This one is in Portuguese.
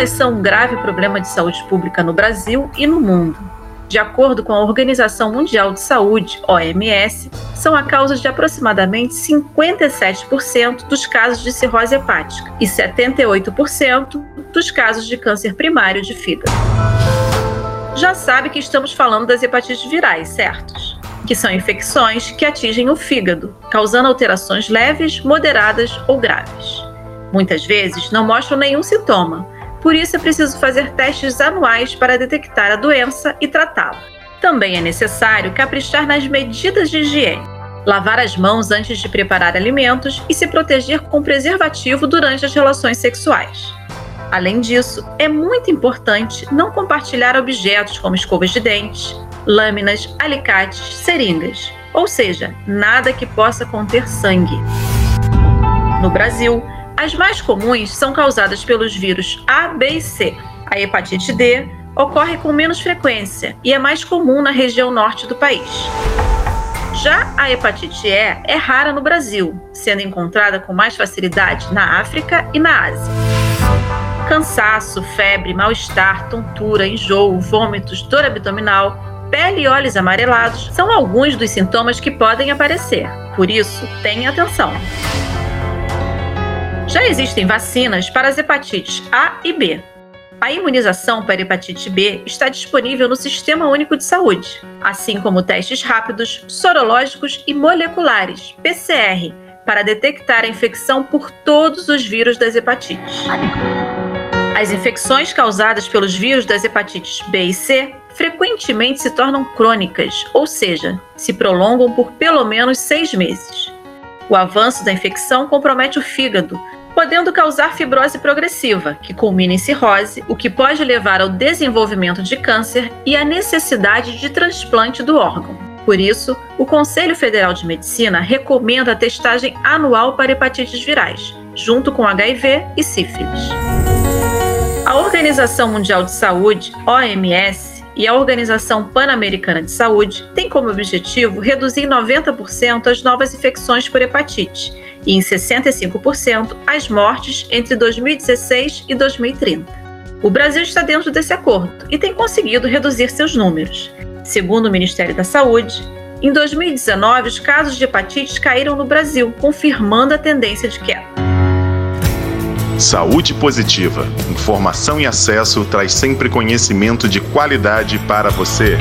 Elas são um grave problema de saúde pública no Brasil e no mundo. De acordo com a Organização Mundial de Saúde, OMS, são a causa de aproximadamente 57% dos casos de cirrose hepática e 78% dos casos de câncer primário de fígado. Já sabe que estamos falando das hepatites virais, certos? Que são infecções que atingem o fígado, causando alterações leves, moderadas ou graves. Muitas vezes não mostram nenhum sintoma, por isso é preciso fazer testes anuais para detectar a doença e tratá-la. Também é necessário caprichar nas medidas de higiene, lavar as mãos antes de preparar alimentos e se proteger com preservativo durante as relações sexuais. Além disso, é muito importante não compartilhar objetos como escovas de dentes, lâminas, alicates, seringas, ou seja, nada que possa conter sangue. No Brasil, as mais comuns são causadas pelos vírus A, B e C. A hepatite D ocorre com menos frequência e é mais comum na região norte do país. Já a hepatite E é rara no Brasil, sendo encontrada com mais facilidade na África e na Ásia. Cansaço, febre, mal-estar, tontura, enjoo, vômitos, dor abdominal, pele e olhos amarelados são alguns dos sintomas que podem aparecer. Por isso, tenha atenção. Já existem vacinas para as hepatites A e B. A imunização para hepatite B está disponível no Sistema Único de Saúde, assim como testes rápidos, sorológicos e moleculares, PCR, para detectar a infecção por todos os vírus das hepatites. As infecções causadas pelos vírus das hepatites B e C frequentemente se tornam crônicas, ou seja, se prolongam por pelo menos seis meses. O avanço da infecção compromete o fígado, podendo causar fibrose progressiva, que culmina em cirrose, o que pode levar ao desenvolvimento de câncer e à necessidade de transplante do órgão. Por isso, o Conselho Federal de Medicina recomenda a testagem anual para hepatites virais, junto com HIV e sífilis. A Organização Mundial de Saúde, OMS, e a Organização Pan-Americana de Saúde têm como objetivo reduzir em 90% as novas infecções por hepatite e em 65% as mortes entre 2016 e 2030. O Brasil está dentro desse acordo e tem conseguido reduzir seus números. Segundo o Ministério da Saúde, em 2019 os casos de hepatite caíram no Brasil, confirmando a tendência de queda. Saúde Positiva. Informação e acesso traz sempre conhecimento de qualidade para você.